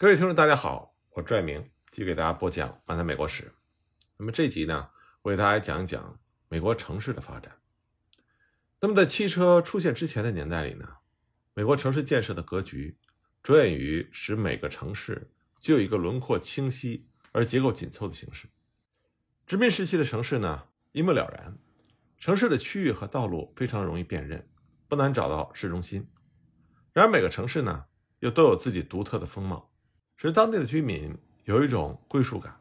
各位听众，大家好，我拽明继续给大家播讲《漫谈美国史》。那么这集呢，我给大家讲一讲美国城市的发展。那么在汽车出现之前的年代里呢，美国城市建设的格局着眼于使每个城市具有一个轮廓清晰而结构紧凑的形式。殖民时期的城市呢，一目了然，城市的区域和道路非常容易辨认，不难找到市中心。然而每个城市呢，又都有自己独特的风貌。使当地的居民有一种归属感。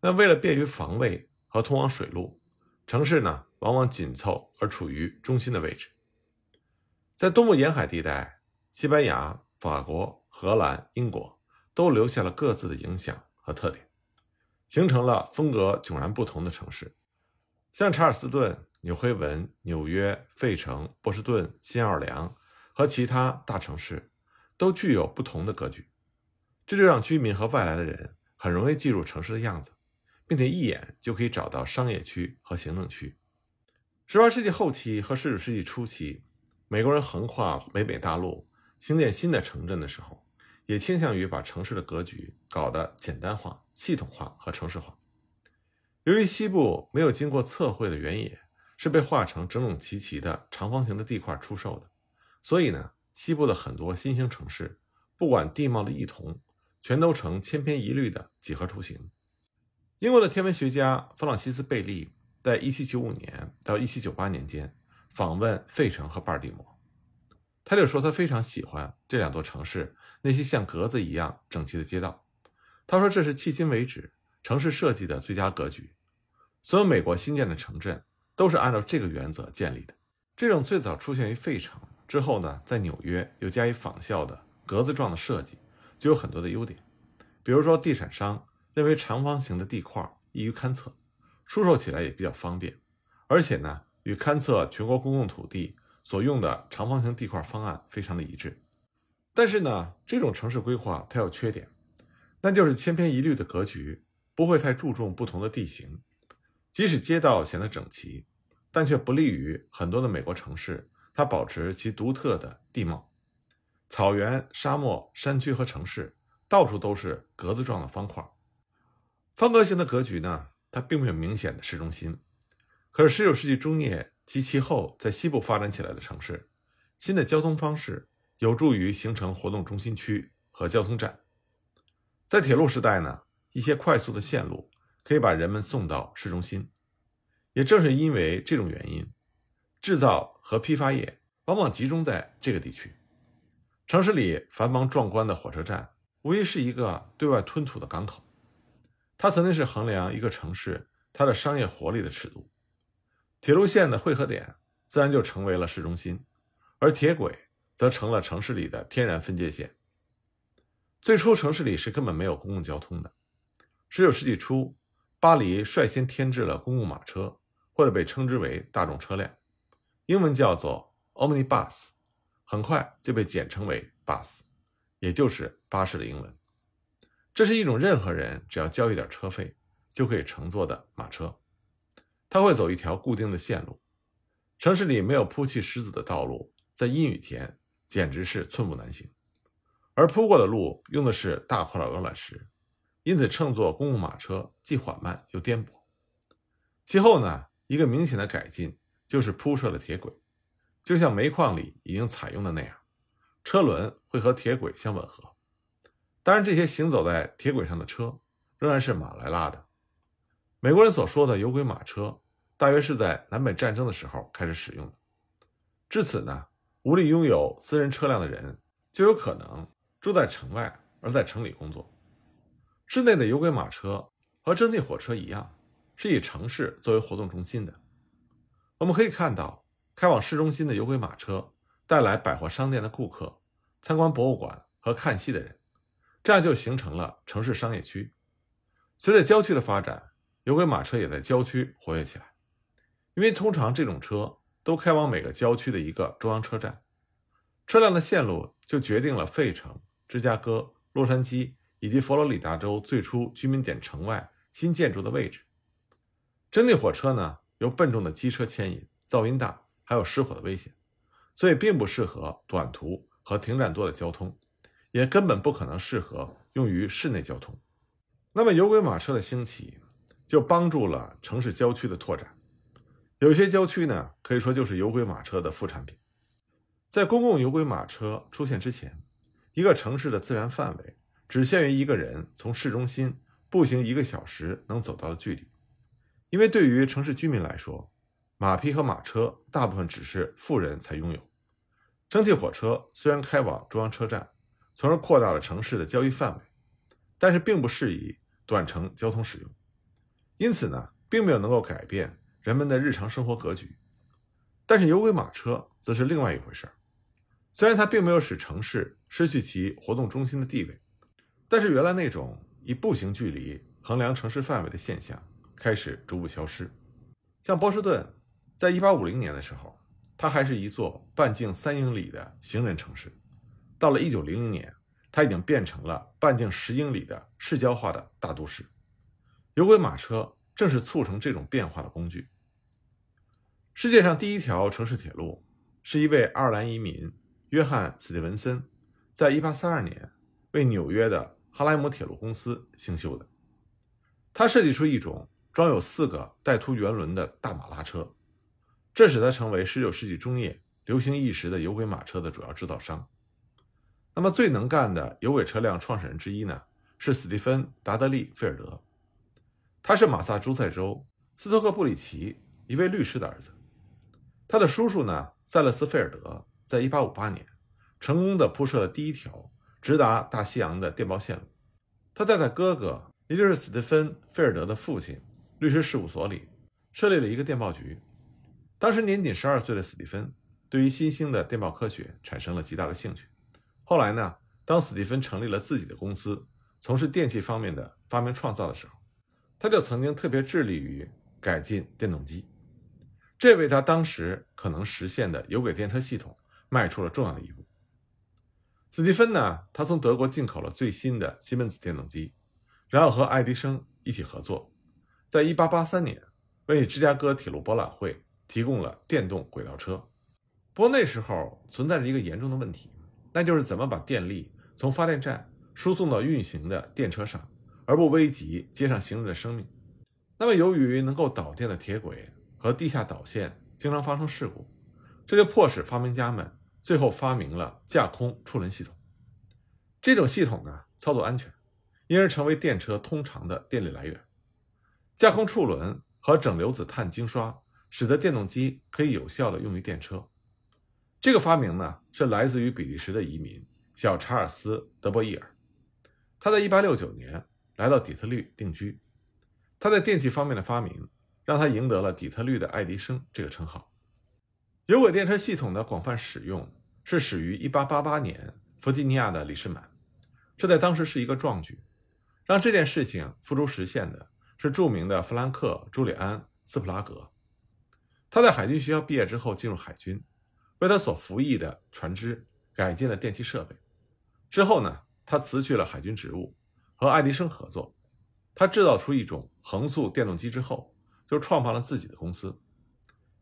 那为了便于防卫和通往水路，城市呢往往紧凑而处于中心的位置。在东部沿海地带，西班牙、法国、荷兰、英国都留下了各自的影响和特点，形成了风格迥然不同的城市。像查尔斯顿、纽黑文、纽约、费城、波士顿、新奥尔良和其他大城市，都具有不同的格局。这就让居民和外来的人很容易记住城市的样子，并且一眼就可以找到商业区和行政区。十八世纪后期和十九世纪初期，美国人横跨北美大陆兴建新的城镇的时候，也倾向于把城市的格局搞得简单化、系统化和城市化。由于西部没有经过测绘的原野是被划成整整齐齐的长方形的地块出售的，所以呢，西部的很多新兴城市，不管地貌的异同。全都呈千篇一律的几何图形。英国的天文学家弗朗西斯·贝利在1795年到1798年间访问费城和巴尔的摩，他就说他非常喜欢这两座城市那些像格子一样整齐的街道。他说这是迄今为止城市设计的最佳格局。所有美国新建的城镇都是按照这个原则建立的。这种最早出现于费城之后呢，在纽约又加以仿效的格子状的设计。就有很多的优点，比如说，地产商认为长方形的地块易于勘测，出售起来也比较方便，而且呢，与勘测全国公共土地所用的长方形地块方案非常的一致。但是呢，这种城市规划它有缺点，那就是千篇一律的格局，不会太注重不同的地形，即使街道显得整齐，但却不利于很多的美国城市它保持其独特的地貌。草原、沙漠、山区和城市，到处都是格子状的方块。方格型的格局呢，它并没有明显的市中心。可是19世纪中叶及其后在西部发展起来的城市，新的交通方式有助于形成活动中心区和交通站。在铁路时代呢，一些快速的线路可以把人们送到市中心。也正是因为这种原因，制造和批发业往往集中在这个地区。城市里繁忙壮观的火车站，无疑是一个对外吞吐的港口。它曾经是衡量一个城市它的商业活力的尺度。铁路线的汇合点自然就成为了市中心，而铁轨则成了城市里的天然分界线。最初，城市里是根本没有公共交通的。19世纪初，巴黎率先添置了公共马车，或者被称之为大众车辆，英文叫做 omnibus。很快就被简称为 bus，也就是巴士的英文。这是一种任何人只要交一点车费就可以乘坐的马车。它会走一条固定的线路。城市里没有铺砌石子的道路，在阴雨天简直是寸步难行。而铺过的路用的是大块的鹅卵石，因此乘坐公共马车既缓慢又颠簸。其后呢，一个明显的改进就是铺设了铁轨。就像煤矿里已经采用的那样，车轮会和铁轨相吻合。当然，这些行走在铁轨上的车仍然是马来拉的。美国人所说的有轨马车，大约是在南北战争的时候开始使用的。至此呢，无力拥有私人车辆的人就有可能住在城外，而在城里工作。市内的有轨马车和蒸汽火车一样，是以城市作为活动中心的。我们可以看到。开往市中心的有轨马车带来百货商店的顾客、参观博物馆和看戏的人，这样就形成了城市商业区。随着郊区的发展，有轨马车也在郊区活跃起来，因为通常这种车都开往每个郊区的一个中央车站，车辆的线路就决定了费城、芝加哥、洛杉矶以及佛罗里达州最初居民点城外新建筑的位置。蒸汽火车呢，由笨重的机车牵引，噪音大。还有失火的危险，所以并不适合短途和停站多的交通，也根本不可能适合用于室内交通。那么，有轨马车的兴起就帮助了城市郊区的拓展。有些郊区呢，可以说就是有轨马车的副产品。在公共有轨马车出现之前，一个城市的自然范围只限于一个人从市中心步行一个小时能走到的距离。因为对于城市居民来说，马匹和马车大部分只是富人才拥有。蒸汽火车虽然开往中央车站，从而扩大了城市的交易范围，但是并不适宜短程交通使用，因此呢，并没有能够改变。人们的日常生活格局，但是有轨马车则是另外一回事儿虽然它并没有使城市失去其活动中心的地位，但是原来那种以步行距离衡量城市范围的现象开始逐步消失。像波士顿，在1850年的时候，它还是一座半径三英里的行人城市。到了1900年，它已经变成了半径十英里的市郊化的大都市。有轨马车正是促成这种变化的工具。世界上第一条城市铁路是一位爱尔兰移民约翰·斯蒂文森在1832年为纽约的哈莱姆铁路公司兴修的。他设计出一种装有四个带凸圆轮的大马拉车，这使他成为19世纪中叶流行一时的有轨马车的主要制造商。那么，最能干的有轨车辆创始人之一呢，是斯蒂芬·达德利·菲尔德，他是马萨诸塞州斯托克布里奇一位律师的儿子。他的叔叔呢，塞勒斯·菲尔德，在1858年成功的铺设了第一条直达大西洋的电报线路。他在他哥哥，也就是斯蒂芬·菲尔德的父亲律师事务所里设立了一个电报局。当时年仅十二岁的史蒂芬对于新兴的电报科学产生了极大的兴趣。后来呢，当史蒂芬成立了自己的公司，从事电器方面的发明创造的时候，他就曾经特别致力于改进电动机。这为他当时可能实现的有轨电车系统迈出了重要的一步。斯蒂芬呢，他从德国进口了最新的西门子电动机，然后和爱迪生一起合作，在1883年为芝加哥铁路博览会提供了电动轨道车。不过那时候存在着一个严重的问题，那就是怎么把电力从发电站输送到运行的电车上，而不危及街上行人的生命。那么，由于能够导电的铁轨。和地下导线经常发生事故，这就迫使发明家们最后发明了架空触轮系统。这种系统呢，操作安全，因而成为电车通常的电力来源。架空触轮和整流子碳晶刷使得电动机可以有效的用于电车。这个发明呢，是来自于比利时的移民小查尔斯·德波伊尔。他在1869年来到底特律定居。他在电器方面的发明。让他赢得了底特律的爱迪生这个称号。有轨电车系统的广泛使用是始于1888年弗吉尼亚的李士满，这在当时是一个壮举。让这件事情付诸实现的是著名的弗兰克·朱里安·斯普拉格。他在海军学校毕业之后进入海军，为他所服役的船只改进了电气设备。之后呢，他辞去了海军职务，和爱迪生合作。他制造出一种横速电动机之后。就创办了自己的公司。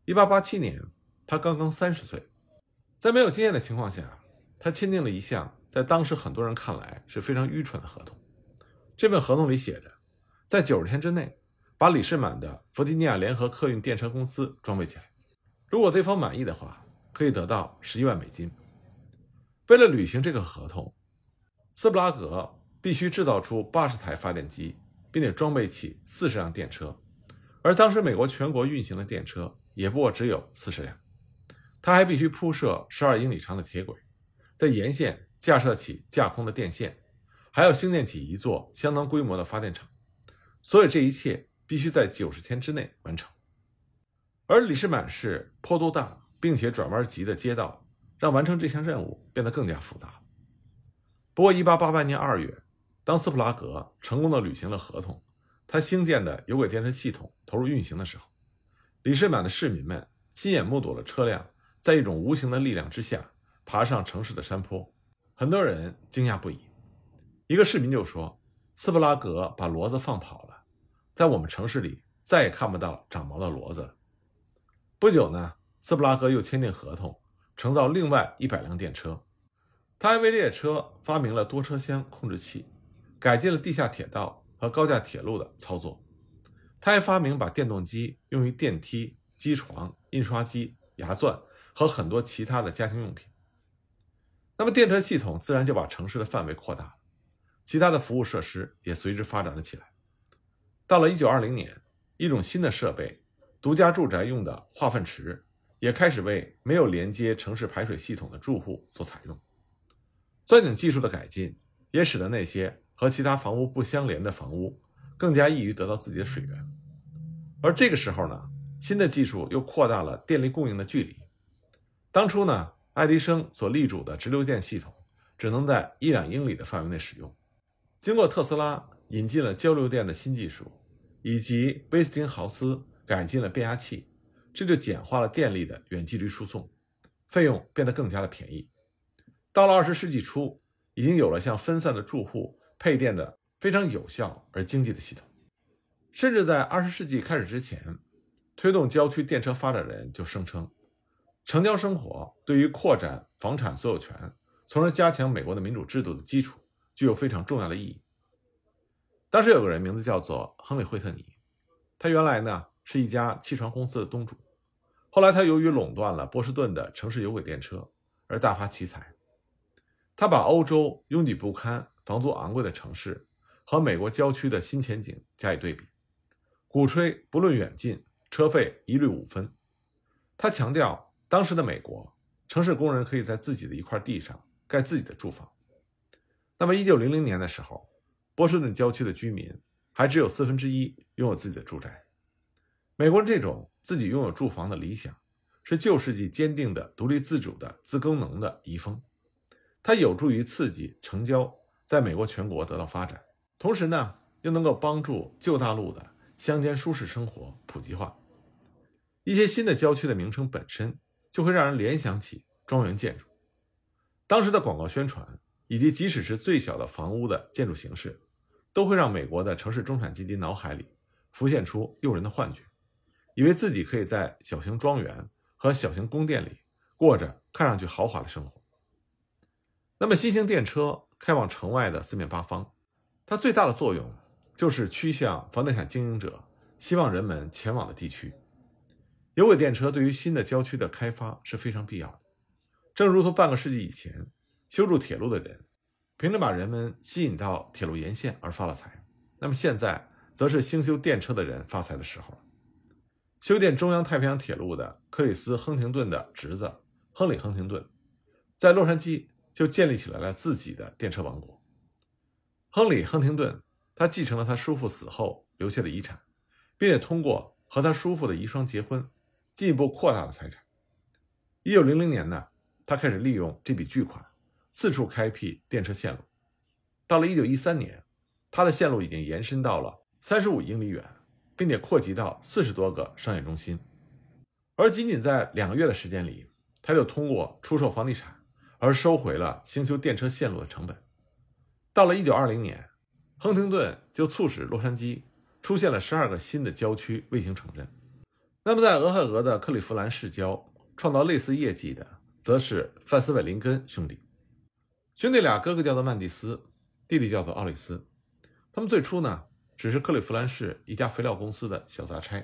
一八八七年，他刚刚三十岁，在没有经验的情况下，他签订了一项在当时很多人看来是非常愚蠢的合同。这份合同里写着，在九十天之内把李士满的弗吉尼亚联合客运电车公司装备起来，如果对方满意的话，可以得到十一万美金。为了履行这个合同，斯布拉格必须制造出八十台发电机，并且装备起四十辆电车。而当时美国全国运行的电车也不过只有四十辆，他还必须铺设十二英里长的铁轨，在沿线架设起架空的电线，还要兴建起一座相当规模的发电厂。所以这一切必须在九十天之内完成。而李士满是坡度大并且转弯急的街道，让完成这项任务变得更加复杂。不过，一八八八年二月，当斯普拉格成功的履行了合同。他兴建的有轨电车系统投入运行的时候，李士满的市民们亲眼目睹了车辆在一种无形的力量之下爬上城市的山坡，很多人惊讶不已。一个市民就说：“斯普拉格把骡子放跑了，在我们城市里再也看不到长毛的骡子了。”不久呢，斯布拉格又签订合同，承造另外一百辆电车。他还为列车发明了多车厢控制器，改进了地下铁道和高架铁路的操作。他还发明把电动机用于电梯、机床、印刷机、牙钻和很多其他的家庭用品。那么电车系统自然就把城市的范围扩大了，其他的服务设施也随之发展了起来。到了1920年，一种新的设备——独家住宅用的化粪池，也开始为没有连接城市排水系统的住户所采用。钻井技术的改进，也使得那些和其他房屋不相连的房屋。更加易于得到自己的水源，而这个时候呢，新的技术又扩大了电力供应的距离。当初呢，爱迪生所力主的直流电系统只能在一两英里的范围内使用。经过特斯拉引进了交流电的新技术，以及威斯汀豪斯改进了变压器，这就简化了电力的远距离输送，费用变得更加的便宜。到了二十世纪初，已经有了向分散的住户配电的。非常有效而经济的系统，甚至在二十世纪开始之前，推动郊区电车发展的人就声称，城郊生活对于扩展房产所有权，从而加强美国的民主制度的基础，具有非常重要的意义。当时有个人名字叫做亨利·惠特尼，他原来呢是一家汽船公司的东主，后来他由于垄断了波士顿的城市有轨电车而大发奇财，他把欧洲拥挤不堪、房租昂贵的城市。和美国郊区的新前景加以对比，鼓吹不论远近，车费一律五分。他强调，当时的美国城市工人可以在自己的一块地上盖自己的住房。那么，一九零零年的时候，波士顿郊区的居民还只有四分之一拥有自己的住宅。美国人这种自己拥有住房的理想，是旧世纪坚定的独立自主的自耕农的遗风，它有助于刺激城郊在美国全国得到发展。同时呢，又能够帮助旧大陆的乡间舒适生活普及化。一些新的郊区的名称本身就会让人联想起庄园建筑。当时的广告宣传以及即使是最小的房屋的建筑形式，都会让美国的城市中产阶级脑海里浮现出诱人的幻觉，以为自己可以在小型庄园和小型宫殿里过着看上去豪华的生活。那么，新型电车开往城外的四面八方。它最大的作用就是趋向房地产经营者希望人们前往的地区。有轨电车对于新的郊区的开发是非常必要的。正如同半个世纪以前修筑铁路的人凭着把人们吸引到铁路沿线而发了财，那么现在则是兴修电车的人发财的时候了。修建中央太平洋铁路的克里斯·亨廷顿的侄子亨利·亨廷顿，在洛杉矶就建立起来了自己的电车王国。亨利·亨廷顿，他继承了他叔父死后留下的遗产，并且通过和他叔父的遗孀结婚，进一步扩大了财产。一九零零年呢，他开始利用这笔巨款，四处开辟电车线路。到了一九一三年，他的线路已经延伸到了三十五英里远，并且扩及到四十多个商业中心。而仅仅在两个月的时间里，他就通过出售房地产而收回了兴修电车线路的成本。到了一九二零年，亨廷顿就促使洛杉矶出现了十二个新的郊区卫星城镇。那么，在俄亥俄的克利夫兰市郊创造类似业绩的，则是范斯韦林根兄弟。兄弟俩哥哥叫做曼蒂斯，弟弟叫做奥里斯。他们最初呢，只是克利夫兰市一家肥料公司的小杂差。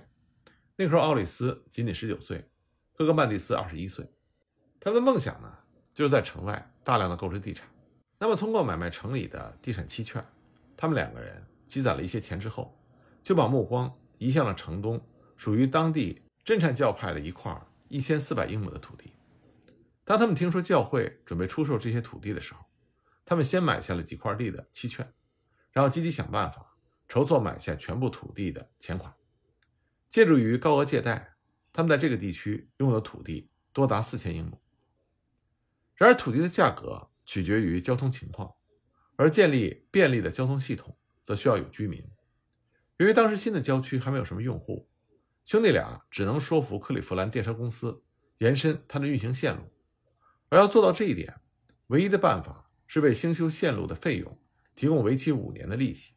那时候，奥里斯仅仅十九岁，哥哥曼蒂斯二十一岁。他们的梦想呢，就是在城外大量的购置地产。那么，通过买卖城里的地产期券，他们两个人积攒了一些钱之后，就把目光移向了城东属于当地真禅教派的一块一千四百英亩的土地。当他们听说教会准备出售这些土地的时候，他们先买下了几块地的期券，然后积极想办法筹措买下全部土地的钱款。借助于高额借贷，他们在这个地区拥有土地多达四千英亩。然而，土地的价格。取决于交通情况，而建立便利的交通系统则需要有居民。由于当时新的郊区还没有什么用户，兄弟俩只能说服克利夫兰电车公司延伸它的运行线路。而要做到这一点，唯一的办法是为兴修线路的费用提供为期五年的利息。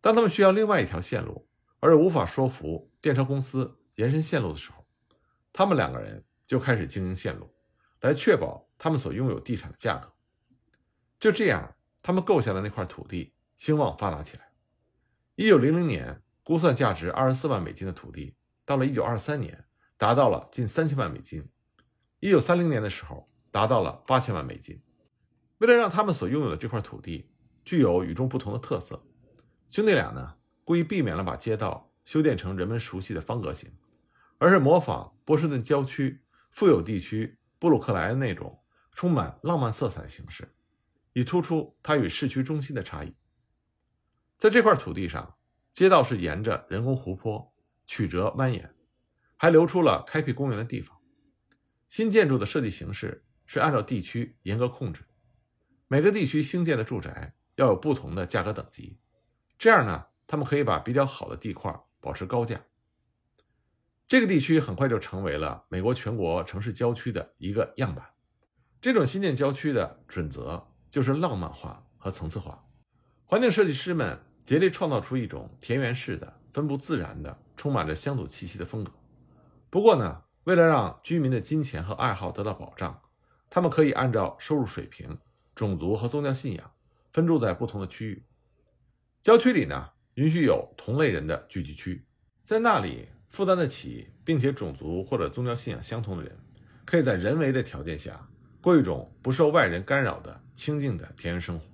当他们需要另外一条线路，而又无法说服电车公司延伸线路的时候，他们两个人就开始经营线路，来确保。他们所拥有地产的价格，就这样，他们购下的那块土地兴旺发达起来。一九零零年，估算价值二十四万美金的土地，到了一九二三年，达到了近三千万美金。一九三零年的时候，达到了八千万美金。为了让他们所拥有的这块土地具有与众不同的特色，兄弟俩呢故意避免了把街道修建成人们熟悉的方格形，而是模仿波士顿郊区富有地区布鲁克莱的那种充满浪漫色彩的形式。以突出它与市区中心的差异。在这块土地上，街道是沿着人工湖泊曲折蜿蜒，还留出了开辟公园的地方。新建筑的设计形式是按照地区严格控制，每个地区兴建的住宅要有不同的价格等级，这样呢，他们可以把比较好的地块保持高价。这个地区很快就成为了美国全国城市郊区的一个样板。这种新建郊区的准则。就是浪漫化和层次化，环境设计师们竭力创造出一种田园式的、分布自然的、充满着乡土气息的风格。不过呢，为了让居民的金钱和爱好得到保障，他们可以按照收入水平、种族和宗教信仰分住在不同的区域。郊区里呢，允许有同类人的聚集区，在那里负担得起并且种族或者宗教信仰相同的人，可以在人为的条件下。过一种不受外人干扰的清静的田园生活。